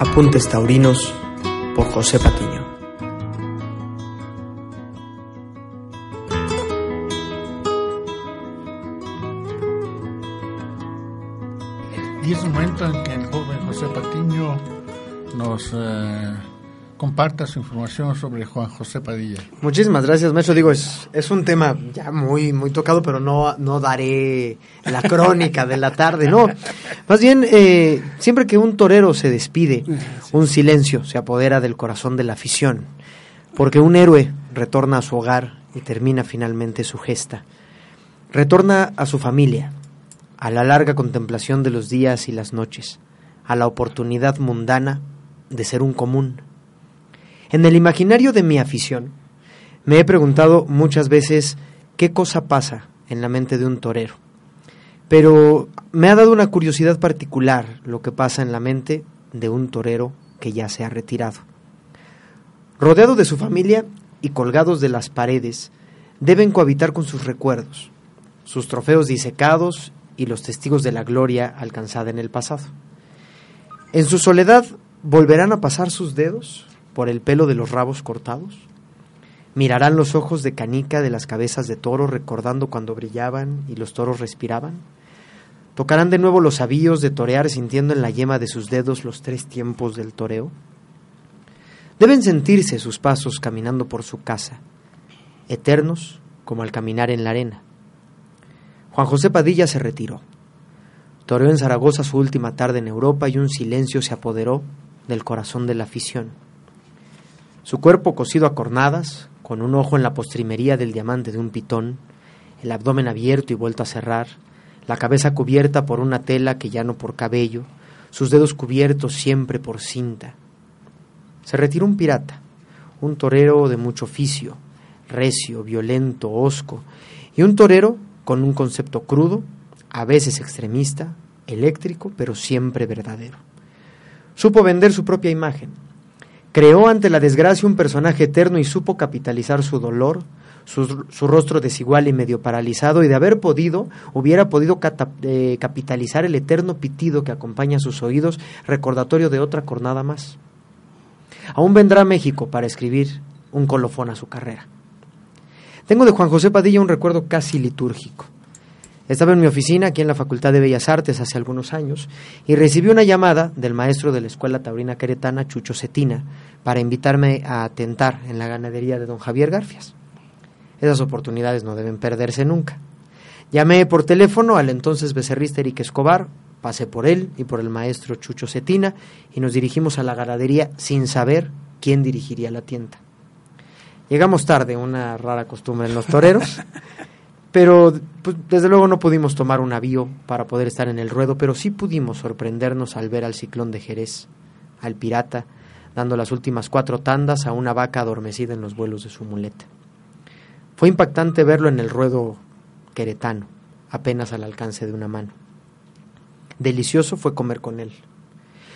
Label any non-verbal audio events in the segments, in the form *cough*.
Apuntes Taurinos por José Patiño. Y es un momento en que el joven José Patiño nos eh, comparta su información sobre Juan José Padilla. Muchísimas gracias, maestro. Digo, es, es un tema ya muy, muy tocado, pero no, no daré la crónica de la tarde, no. Más bien, eh, siempre que un torero se despide, un silencio se apodera del corazón de la afición, porque un héroe retorna a su hogar y termina finalmente su gesta. Retorna a su familia, a la larga contemplación de los días y las noches, a la oportunidad mundana de ser un común. En el imaginario de mi afición, me he preguntado muchas veces qué cosa pasa en la mente de un torero. Pero me ha dado una curiosidad particular lo que pasa en la mente de un torero que ya se ha retirado. Rodeado de su familia y colgados de las paredes, deben cohabitar con sus recuerdos, sus trofeos disecados y los testigos de la gloria alcanzada en el pasado. En su soledad, ¿volverán a pasar sus dedos por el pelo de los rabos cortados? ¿Mirarán los ojos de canica de las cabezas de toro recordando cuando brillaban y los toros respiraban? ¿Tocarán de nuevo los avíos de torear sintiendo en la yema de sus dedos los tres tiempos del toreo? Deben sentirse sus pasos caminando por su casa, eternos como al caminar en la arena. Juan José Padilla se retiró. Toreó en Zaragoza su última tarde en Europa y un silencio se apoderó del corazón de la afición. Su cuerpo cosido a cornadas, con un ojo en la postrimería del diamante de un pitón, el abdomen abierto y vuelto a cerrar, la cabeza cubierta por una tela que ya no por cabello, sus dedos cubiertos siempre por cinta. Se retiró un pirata, un torero de mucho oficio, recio, violento, hosco, y un torero con un concepto crudo, a veces extremista, eléctrico, pero siempre verdadero. Supo vender su propia imagen. Creó ante la desgracia un personaje eterno y supo capitalizar su dolor, su, rostro desigual y medio paralizado, y de haber podido, hubiera podido eh, capitalizar el eterno pitido que acompaña sus oídos, recordatorio de otra cornada más. Aún vendrá a México para escribir un colofón a su carrera. Tengo de Juan José Padilla un recuerdo casi litúrgico. Estaba en mi oficina aquí en la Facultad de Bellas Artes hace algunos años y recibí una llamada del maestro de la Escuela Taurina Queretana, Chucho Cetina, para invitarme a atentar en la ganadería de don Javier Garfias. Esas oportunidades no deben perderse nunca. Llamé por teléfono al entonces becerrista Eric Escobar, pasé por él y por el maestro Chucho Cetina y nos dirigimos a la ganadería sin saber quién dirigiría la tienda. Llegamos tarde, una rara costumbre en los toreros, *laughs* pero pues, desde luego no pudimos tomar un avío para poder estar en el ruedo, pero sí pudimos sorprendernos al ver al ciclón de Jerez, al pirata, dando las últimas cuatro tandas a una vaca adormecida en los vuelos de su muleta. Fue impactante verlo en el ruedo queretano, apenas al alcance de una mano. Delicioso fue comer con él.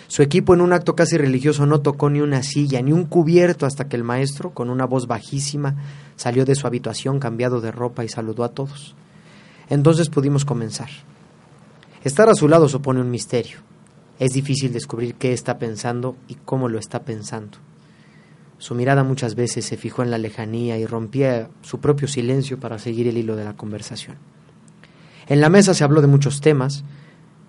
Su equipo en un acto casi religioso no tocó ni una silla, ni un cubierto hasta que el maestro, con una voz bajísima, salió de su habitación cambiado de ropa y saludó a todos. Entonces pudimos comenzar. Estar a su lado supone un misterio. Es difícil descubrir qué está pensando y cómo lo está pensando. Su mirada muchas veces se fijó en la lejanía y rompía su propio silencio para seguir el hilo de la conversación. En la mesa se habló de muchos temas,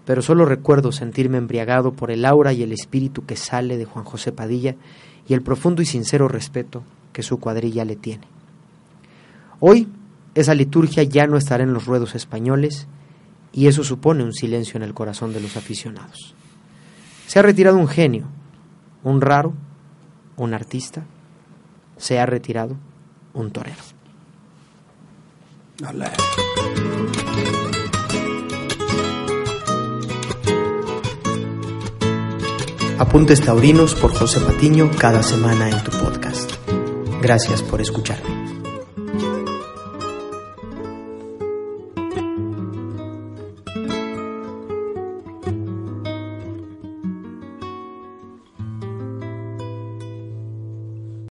pero solo recuerdo sentirme embriagado por el aura y el espíritu que sale de Juan José Padilla y el profundo y sincero respeto que su cuadrilla le tiene. Hoy esa liturgia ya no estará en los ruedos españoles y eso supone un silencio en el corazón de los aficionados. Se ha retirado un genio, un raro, un artista, se ha retirado un torero. Olé. Apuntes Taurinos por José Patiño cada semana en tu podcast. Gracias por escucharme.